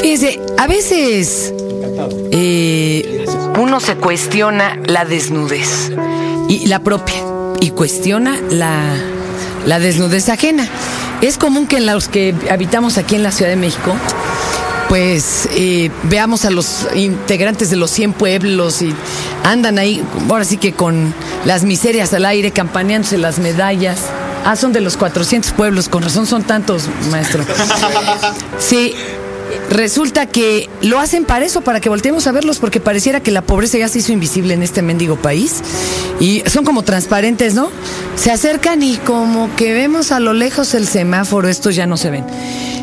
Fíjense, a veces eh, uno se cuestiona la desnudez y la propia y cuestiona la, la desnudez ajena. Es común que en los que habitamos aquí en la Ciudad de México, pues eh, veamos a los integrantes de los 100 pueblos y andan ahí, ahora sí que con las miserias al aire, campaneándose las medallas. Ah, son de los 400 pueblos, con razón son tantos, maestro. Sí, resulta que lo hacen para eso, para que volteemos a verlos, porque pareciera que la pobreza ya se hizo invisible en este mendigo país. Y son como transparentes, ¿no? Se acercan y como que vemos a lo lejos el semáforo, estos ya no se ven.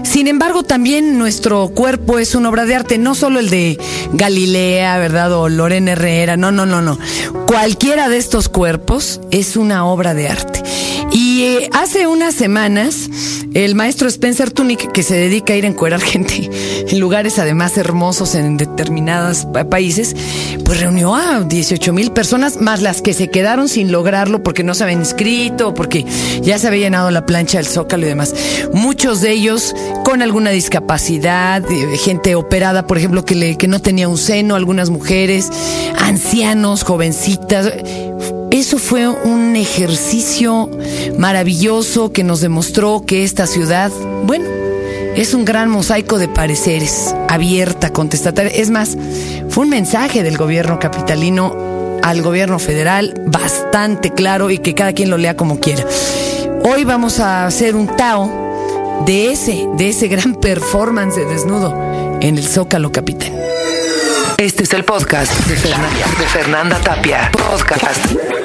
Sin embargo, también nuestro cuerpo es una obra de arte, no solo el de Galilea, ¿verdad? O Lorena Herrera, no, no, no, no. Cualquiera de estos cuerpos es una obra de arte. Y eh, hace unas semanas, el maestro Spencer Tunick, que se dedica a ir a encuerar gente en lugares además hermosos en determinados pa- países, pues reunió a 18 mil personas, más las que se quedaron sin lograrlo porque no se habían inscrito, porque ya se había llenado la plancha del zócalo y demás. Muchos de ellos con alguna discapacidad, eh, gente operada, por ejemplo, que no tenía un seno, algunas mujeres, ancianos, jovencitas. Eso fue un ejercicio maravilloso que nos demostró que esta ciudad, bueno, es un gran mosaico de pareceres, abierta, contestataria. Es más, fue un mensaje del gobierno capitalino al gobierno federal bastante claro y que cada quien lo lea como quiera. Hoy vamos a hacer un Tao de ese, de ese gran performance de desnudo en el Zócalo Capital. Este es el podcast de Fernanda, de Fernanda Tapia. Podcast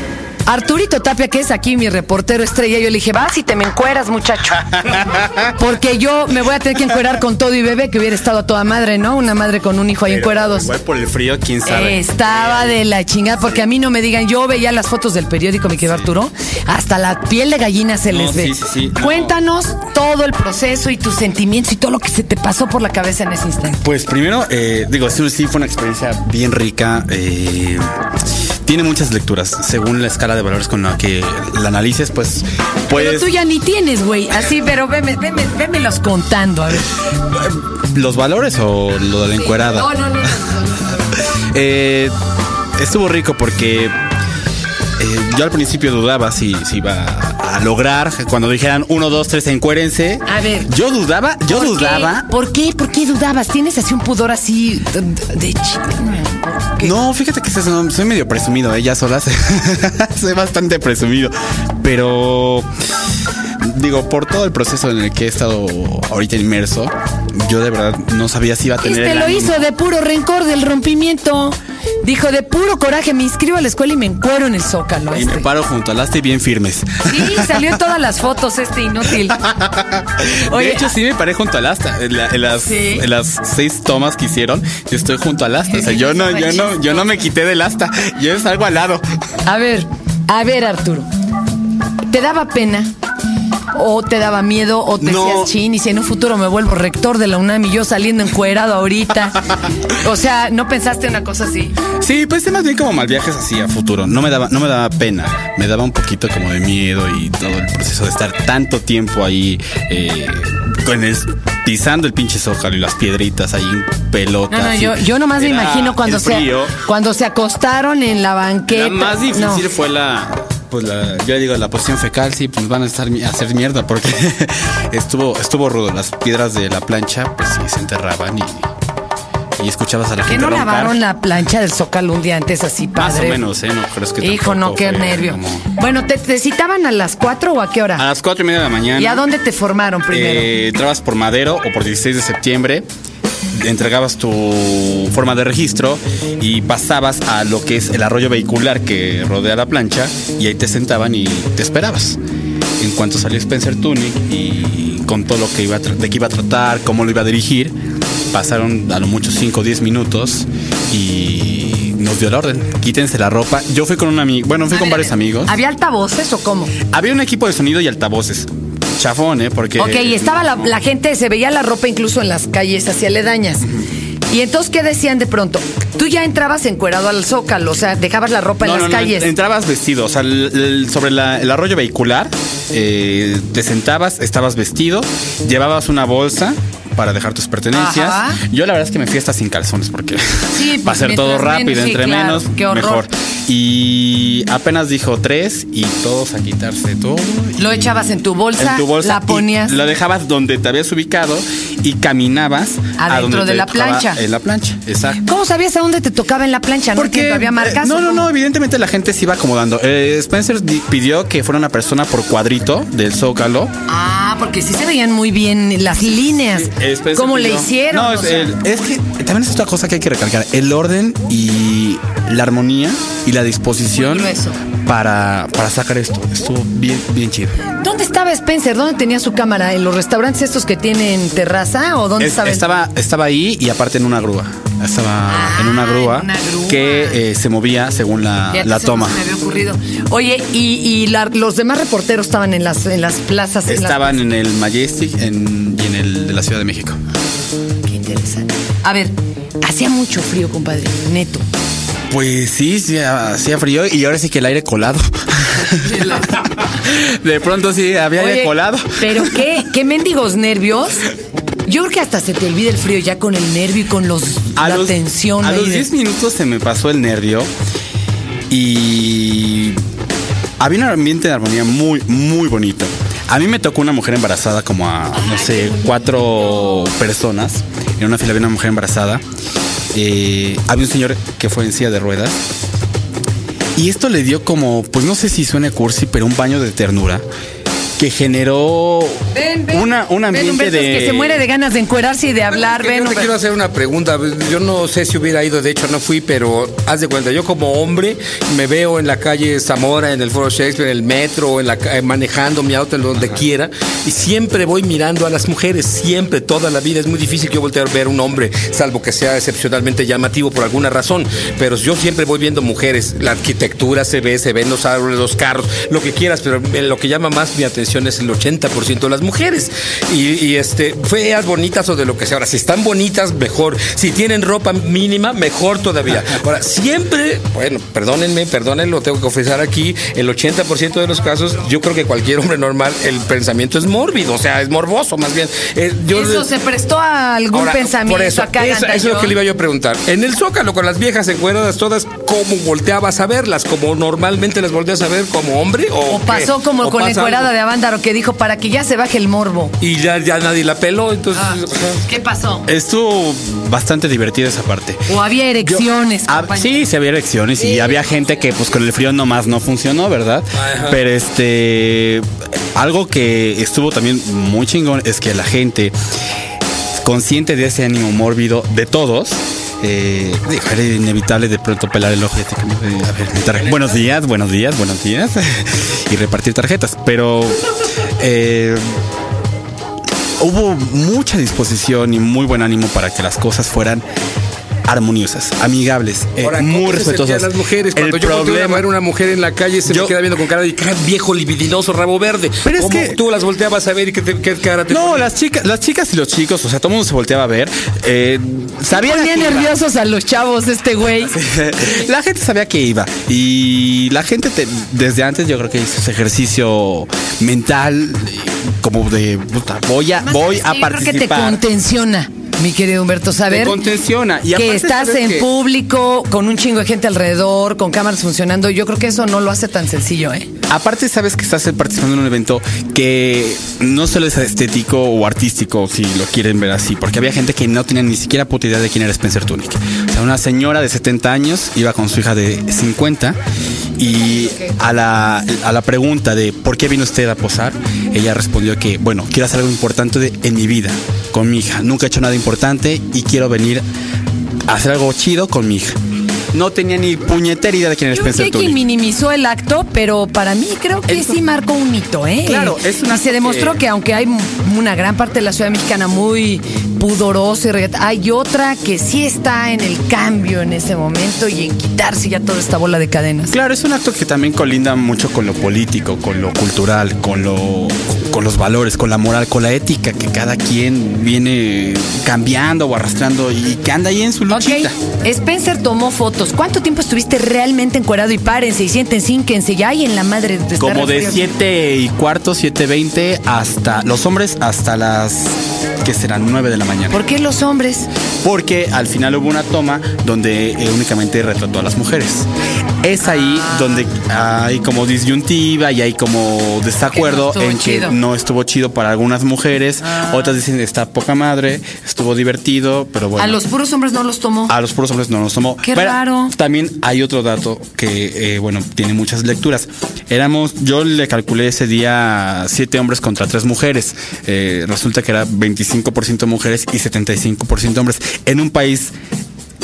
Arturito Tapia, que es aquí mi reportero estrella, yo le dije, vas y te me encueras, muchacho. Porque yo me voy a tener que encuerar con todo y bebé, que hubiera estado a toda madre, ¿no? Una madre con un hijo ahí encuerados. Igual por el frío, quién sabe. Estaba de la chingada, porque a mí no me digan, yo veía las fotos del periódico, mi querido Arturo, hasta la piel de gallina se No, les ve. sí, sí, sí, no. Cuéntanos todo el proceso y tus sentimientos y todo lo que se te pasó por la cabeza en ese instante. Pues primero, eh, digo, sí, sí fue una experiencia bien rica. eh, tiene muchas lecturas. Según la escala de valores con la que la analices, pues Pero puedes. tú ya ni tienes, güey. Así, pero veme, veme, vémelos contando, a ver. ¿Los valores o lo de la encuerada? No, no, no. no. Eh, estuvo rico porque eh, yo al principio dudaba si, si iba a lograr. Cuando dijeran uno, dos, tres, encuérense. A ver. Yo dudaba, yo ¿Por qué? dudaba. ¿Por qué? ¿Por qué dudabas? ¿Tienes así un pudor así de, chica? No, fíjate que soy soy medio presumido, ella sola soy bastante presumido, pero digo, por todo el proceso en el que he estado ahorita inmerso, yo de verdad no sabía si iba a tener Este el lo ánimo. hizo de puro rencor del rompimiento. Dijo, de puro coraje, me inscribo a la escuela y me encuero en el zócalo. y me paro junto al asta y bien firmes. Sí, salió en todas las fotos este inútil. Oye, de hecho, sí me paré junto al asta. En, la- en las, Sí. en las seis tomas que hicieron, yo estoy junto al asta. O sea, yo no, yo no, yo no me quité del asta. Yo salgo al lado. a ver, a ver, Arturo. ¿Te daba pena? ¿O te daba miedo? ¿O te No. decías chin? Y si en un futuro me vuelvo rector de la UNAM y yo saliendo encuerado ahorita. O sea, ¿no pensaste una cosa así? Sí, pues más bien como mal viajes así a futuro. No me daba, no me daba pena. Me daba un poquito como de miedo y todo el proceso de estar tanto tiempo ahí eh, con el- pisando el pinche zócalo y las piedritas ahí en pelota. No, no, yo, yo nomás me imagino cuando se, cuando se acostaron en la banqueta. La más difícil No. fue la, pues la, yo digo la posición fecal, sí, pues van a estar a hacer mierda porque estuvo, estuvo rudo. Las piedras de la plancha, pues sí, se enterraban y, y escuchabas a la ¿Qué gente no roncar. lavaron la plancha del zócalo un día antes así, Más padre? o menos, ¿eh? No, pero es que Hijo, no, qué nervio. como- Bueno, ¿te, te citaban a las 4 o a qué hora? A las cuatro y media de la mañana. ¿Y a dónde te formaron primero? Eh, entrabas por Madero o por 16 de septiembre, entregabas tu forma de registro y pasabas a lo que es el arroyo vehicular que rodea la plancha y ahí te sentaban y te esperabas. En cuanto salió Spencer Tunic y contó lo que iba a de qué iba a tratar, cómo lo iba a dirigir, pasaron a lo mucho 5 o 10 minutos y nos dio la orden. Quítense la ropa. Yo fui con un amigo, bueno, fui con varios amigos. ¿Había altavoces o cómo? Había un equipo de sonido y altavoces. Chafón, ¿eh? Porque... Ok, y estaba la, la gente, se veía la ropa incluso en las calles hacia aledañas. Y entonces, ¿qué decían de pronto? Tú ya entrabas encuerado al zócalo, o sea, dejabas la ropa en No, las no, no, calles. entrabas vestido, o sea, el- el- sobre la- el arroyo vehicular, eh, te sentabas, estabas vestido, llevabas una bolsa para dejar tus pertenencias. Ajá. Yo la verdad es que me fui hasta sin calzones porque Sí, va a ser todo rápido, menos, sí, entre claro, menos, mejor. Y apenas dijo tres y todos a quitarse todo. Lo echabas en tu bolsa, en tu bolsa la ponías. la dejabas donde te habías ubicado y caminabas Adentro de la plancha. En la plancha, exacto. ¿Cómo sabías a dónde te tocaba en la plancha? No entiendo, ¿había marcas? eh, no, no, no, evidentemente la gente se iba acomodando. Eh, Spencer di- pidió que fuera una persona por cuadrito del Zócalo. Ah, porque sí se veían muy bien las líneas. Spencer ¿Cómo le hicieron? No, es, el- es que también es otra cosa que hay que recalcar. El orden y la armonía y la disposición Muy. Para, para sacar esto. Estuvo bien, bien chido. ¿Dónde estaba Spencer? ¿Dónde tenía su cámara? ¿En los restaurantes estos que tienen terraza o dónde Es- estaba? estaba, estaba ahí y aparte en una grúa. Estaba Ah, en una grúa, en una grúa. que eh, se movía según la, la toma. se me había ocurrido. Oye, y, y la- los demás reporteros estaban en las, en las plazas. en las- Estaban en el Majestic en- y en el de la Ciudad de México. Qué interesante. A ver, hacía mucho frío, compadre, neto. Pues sí, sí, hacía frío y ahora sí que el aire colado. De pronto sí había aire colado. Pero qué, qué mendigos nervios. Yo creo que hasta se te olvida el frío ya con el nervio y con los A la los, tensión. a los de- 10 minutos se me pasó el nervio y había un ambiente de armonía muy, muy bonito. A mí me tocó una mujer embarazada como a, no sé, cuatro personas. En una fila había una mujer embarazada. Eh, había un señor que fue en silla de ruedas. Y esto le dio como, pues no sé si suena cursi, pero un baño de ternura que generó Ven, ven. una, un Ven, ambiente Humberto, de... es que se muere de ganas de encuerarse y de hablar. Ven, yo te quiero hacer una pregunta. Yo no sé si hubiera ido, de hecho no fui, pero haz de cuenta, yo como hombre me veo en la calle Zamora, en el Foro Shakespeare, en el metro, en la, ca- manejando mi auto, en donde quiera, y siempre voy mirando a las mujeres, siempre, toda la vida. Es muy difícil que yo voltee a ver un hombre, salvo que sea excepcionalmente llamativo por alguna razón, pero yo siempre voy viendo mujeres. La arquitectura se ve, se ven los árboles, los carros, lo que quieras, pero lo que llama más mi atención es el 80% de las mujeres. Y, y, este, feas, bonitas o de lo que sea. Ahora, si están bonitas, mejor. Si tienen ropa mínima, mejor todavía. Ahora, siempre, bueno, perdónenme, perdónenlo, tengo que confesar aquí, el 80% de los casos, yo creo que cualquier hombre normal, el pensamiento es mórbido, o sea, es morboso más bien. Eh, yo- Eso se prestó a algún Ahora, pensamiento por eso, acá. eso, eso es lo que le iba yo a preguntar. En el Zócalo, con las viejas encueradas todas, ¿cómo volteabas a verlas? ¿Como normalmente las volteas a ver como hombre? ¿O, pasó como ¿O con la encuerada de Avándaro que dijo para que ya se baje el morbo. Y ya, ya nadie la peló, entonces... Ah, ¿Qué pasó? Estuvo bastante divertida esa parte. O había erecciones. Ah, compañero. sí, sí había elecciones y había gente que pues con el frío nomás no funcionó, ¿verdad? Ajá. Pero este algo que estuvo también muy chingón es que la gente consciente de ese ánimo mórbido de todos eh, inevitable de pronto pelar el ojo y así como buenos días, buenos días, buenos días. Y repartir tarjetas, pero eh, hubo mucha disposición y muy buen ánimo para que las cosas fueran armoniosas, amigables, eh, Ahora, ¿cómo muy respetuosas. las mujeres cuando El yo volteo a problema- ver una mujer en la calle se Yo- me queda viendo con cara de cara viejo libidinoso rabo verde. Pero es ¿Cómo que- tú las volteabas a ver y qué, te- qué cara te No, ponía? las chicas, las chicas y los chicos, o sea, todo el mundo se volteaba a ver. Eh, sabían Ponía a qué iba. nerviosos a los chavos este güey. La gente sabía que iba y la gente te- desde antes yo creo que hizo ese ejercicio mental eh, como de puta, voy a Además, voy ¿sabes a qué? Yo creo que te participar. Mi querido Humberto, saber Te contensiona y que estás en que- público con un chingo de gente alrededor, con cámaras funcionando. Yo creo que eso no lo hace tan sencillo, ¿eh? Aparte, sabes que estás participando en un evento que no solo es estético o artístico, si lo quieren ver así, porque había gente que no tenía ni siquiera puta idea de quién era Spencer Tunick. Una señora de 70 años iba con su hija de 50 y a la, a la pregunta de ¿por qué vino usted a posar? Ella respondió que, bueno, quiero hacer algo importante de- en mi vida con mi hija. Nunca he hecho nada importante y quiero venir a hacer algo chido con mi hija. No tenía ni puñetera idea de quién era Yo creo que Spencer minimizó el acto, pero para mí creo que Eso- sí marcó un hito, ¿eh? Claro, es un y acto se demostró que- que... aunque hay una gran parte de la ciudad mexicana muy pudorosa y regata, hay otra que sí está en el cambio en ese momento y en quitarse ya toda esta bola de cadenas. Claro, es un acto que también colinda mucho con lo político, con lo cultural, con lo con los valores, con la moral, con la ética que cada quien viene cambiando o arrastrando y que anda ahí en su luchita. Ok, Spencer tomó fotos. ¿Cuánto tiempo estuviste realmente encuerado? Y párense, y siéntense, ínquense, ya hay en la madre de Como de frío. 7 y cuarto, 7 veinte hasta los hombres hasta las que serán 9 de la mañana. ¿Por qué los hombres? Porque al final hubo una toma donde eh, únicamente retrató a las mujeres. Es ahí Ah. donde hay como disyuntiva y hay como desacuerdo Que no en que chido. no estuvo chido para algunas mujeres. Ah. Otras dicen está poca madre, estuvo divertido, pero bueno. A los puros hombres no los tomó. A los puros hombres no nos tomó. Qué raro. También hay otro dato que, eh, bueno, tiene muchas lecturas. Éramos, yo le calculé ese día siete hombres contra tres mujeres. Eh, resulta que era 25% mujeres y 75% hombres. En un país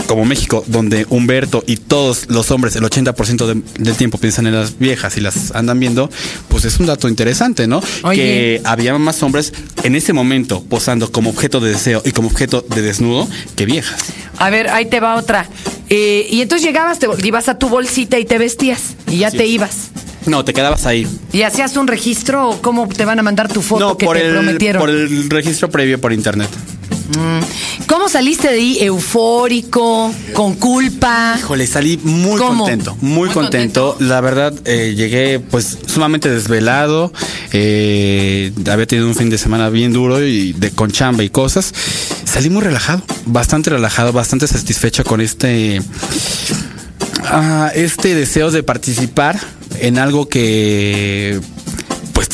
como México, donde Humberto y todos los hombres, el 80% de- del tiempo piensan en las viejas y las andan viendo, pues es un dato interesante, ¿no? Oye. Que había más hombres en ese momento posando como objeto de deseo y como objeto de desnudo que viejas. A ver, ahí te va otra. Eh, y entonces llegabas, te ibas a tu bolsita y te vestías. Y ya Sí. te ibas. No, te quedabas ahí. ¿Y hacías un registro o cómo te van a mandar tu foto no, que por te el, prometieron? por el registro previo por internet. ¿Cómo saliste de ahí? ¿Eufórico? ¿Con culpa? Híjole, salí muy ¿Cómo? contento, muy, Muy contento. contento. La verdad, eh, llegué pues sumamente desvelado. eh, había tenido un fin de semana bien duro y de con chamba y cosas. Salí muy relajado, bastante relajado, bastante satisfecho con este ah, este deseo de participar en algo que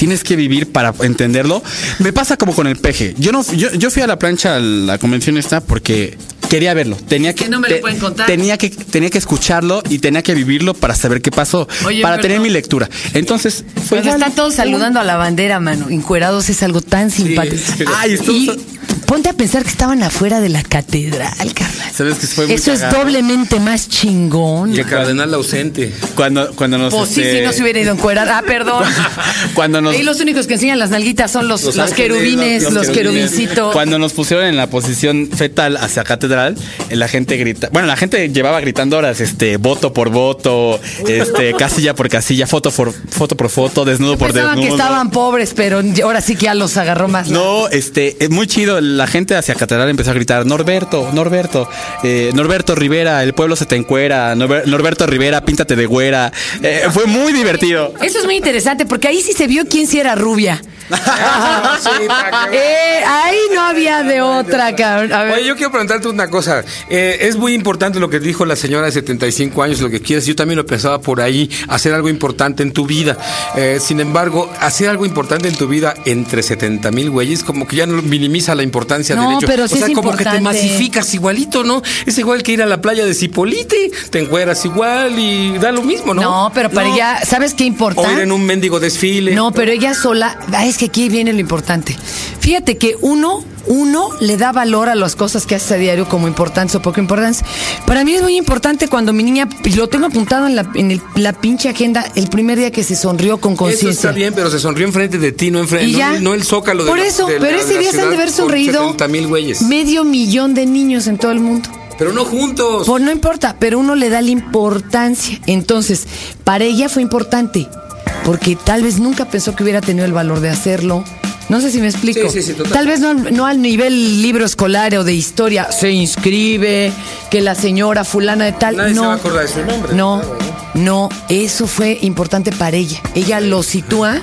tienes que vivir para entenderlo. Me pasa como con el peje. Yo no yo, yo fui a la plancha a la convención esta porque quería verlo. Tenía que Que no me lo te- pueden contar. Tenía que tenía que escucharlo y tenía que vivirlo para saber qué pasó, Oye, para perdón. tener mi lectura. Entonces, fue igual. están todos saludando a la bandera, mano, encuerados es algo tan simpático. sí. Ay, y ponte a pensar que estaban afuera de la catedral, carnal. ¿Sabes que fue muy Eso es doblemente más chingón. Y el cardenal ausente. Cuando cuando nos Pues sí, este, si no se hubiera ido a encuerar. Ah, perdón. Cuando nos- Ahí los únicos que enseñan las nalguitas son los, los, Los ángeles, querubines, los, los- los querubines. querubincitos. Cuando nos pusieron en la posición fetal hacia catedral, eh, la gente grita, bueno, la gente llevaba gritando horas, este, voto por voto, este, casilla por casilla, foto por foto por foto, desnudo por Pensaban desnudo. que estaban pobres, pero ahora sí que ya los agarró más. la- No, este, es muy chido. La gente hacia Catedral empezó a gritar, Norberto, Norberto, eh, Norberto Rivera, el pueblo se te encuera, Norber- Norberto Rivera, píntate de güera. Eh, fue muy divertido. Eso es muy interesante porque ahí sí se vio quién sí era rubia. No había de otra, cabrón. A ver. Oye, yo quiero preguntarte una cosa. Eh, es muy importante lo que dijo la señora de 75 años, lo que quieres. Yo también lo pensaba por ahí, hacer algo importante en tu vida. Eh, sin embargo, hacer algo importante en tu vida entre 70 mil güeyes, como que ya no minimiza la importancia No, del hecho. pero sí o sea, es como que te importante. masificas igualito, ¿no? Es igual que ir a la playa de Cipolite, te encueras igual y da lo mismo, ¿no? No, pero para No. ella, ¿sabes qué importa? O ir en un mendigo desfile. No, pero ella sola, ah, es que aquí viene lo importante. Fíjate que uno, uno le da valor a las cosas que haces a diario como importantes o poco importantes. Para mí es muy importante cuando mi niña, lo tengo apuntado en la, en el- la pinche agenda, el primer día que se sonrió con Eso está conciencia. bien, pero se sonrió enfrente de ti, no enfrente, Y ya. no el zócalo de Por la- eso, de pero ese día se han de haber sonreído 70 mil güeyes. medio millón de niños en todo el mundo. Pero no juntos. Pues no importa, pero uno le da la importancia. Entonces, para ella fue importante, porque tal vez nunca pensó que hubiera tenido el valor de hacerlo. No sé si me explico. Sí, sí, sí. Tal vez no, no al nivel libro escolar o de historia, se inscribe, que la señora fulana de tal. Nadie no, se va a acordar de su nombre. No, Claro, no, eso fue importante para ella. Ella lo sitúa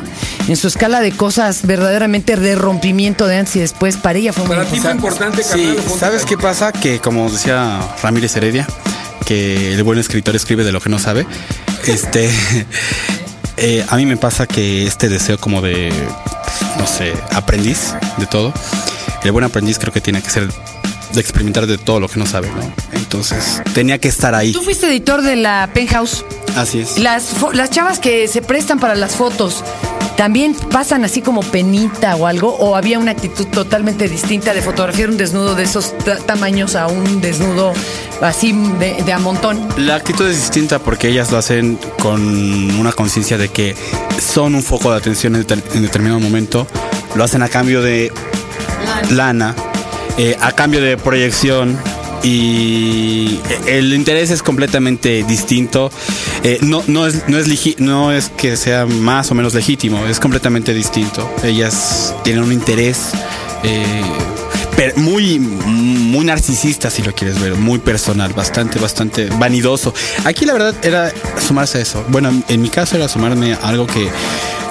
en su escala de cosas verdaderamente de rompimiento de antes y después. Para ella fue muy Para ti fue importante. importante, Sí, ¿sabes qué pasa? Que como decía Ramírez Heredia, que el buen escritor escribe de lo que no sabe. Este, eh, a mí me pasa que este deseo como de, no sé, aprendiz de todo. El buen aprendiz creo que tiene que ser de experimentar de todo lo que no sabe, ¿no? Entonces tenía que estar ahí. Tú fuiste editor de la Penthouse. Así es. Las, las chavas que se prestan para las fotos, ¿también pasan así como penita o algo? ¿O había una actitud totalmente distinta de fotografiar un desnudo de esos ta- tamaños a un desnudo así de, a montón? La actitud es distinta porque ellas lo hacen con una conciencia de que son un foco de atención en, deter- en determinado momento. Lo hacen a cambio de lana, eh, a cambio de proyección. Y el interés es completamente distinto. Eh, no, no, es, no, es no es que sea más o menos legítimo, es completamente distinto. Ellas tienen un interés eh, muy, muy narcisista, si lo quieres ver, muy personal, bastante, bastante vanidoso. Aquí la verdad era sumarse a eso. Bueno, en, mi caso era sumarme a algo que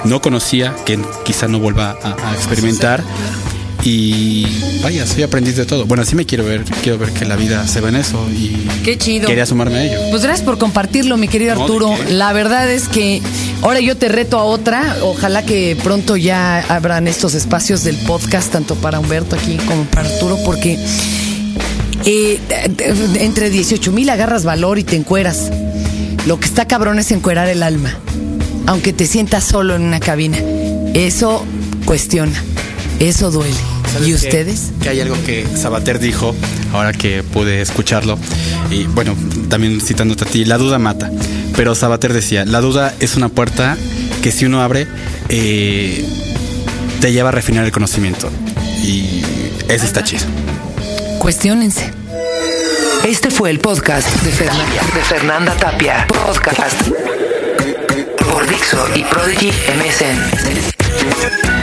no conocía, que quizá no vuelva a experimentar. Y vaya, soy aprendiz de todo. Bueno, así me quiero ver, quiero ver que la vida se va en eso y Qué chido. quería sumarme a ello. Pues gracias por compartirlo, mi querido No, ¿de Arturo. La verdad es que ahora yo te reto a otra. Ojalá que pronto ya abran estos espacios del podcast, tanto para Humberto aquí como para Arturo, porque eh, entre 18 mil agarras valor y te encueras. Lo que está cabrón es encuerar el alma, aunque te sientas solo en una cabina. Eso cuestiona, eso duele. ¿Sabes ¿Y ustedes? Que hay algo que Sabater dijo, ahora que pude escucharlo, y bueno, también citándote a ti, la duda mata. Pero Sabater decía, la duda es una puerta que si uno abre, eh, te lleva a refinar el conocimiento. Y eso está chido. Cuestiónense. Este fue el podcast de Fernanda, de Fernanda Tapia. Podcast por Dixo y Prodigy MSN.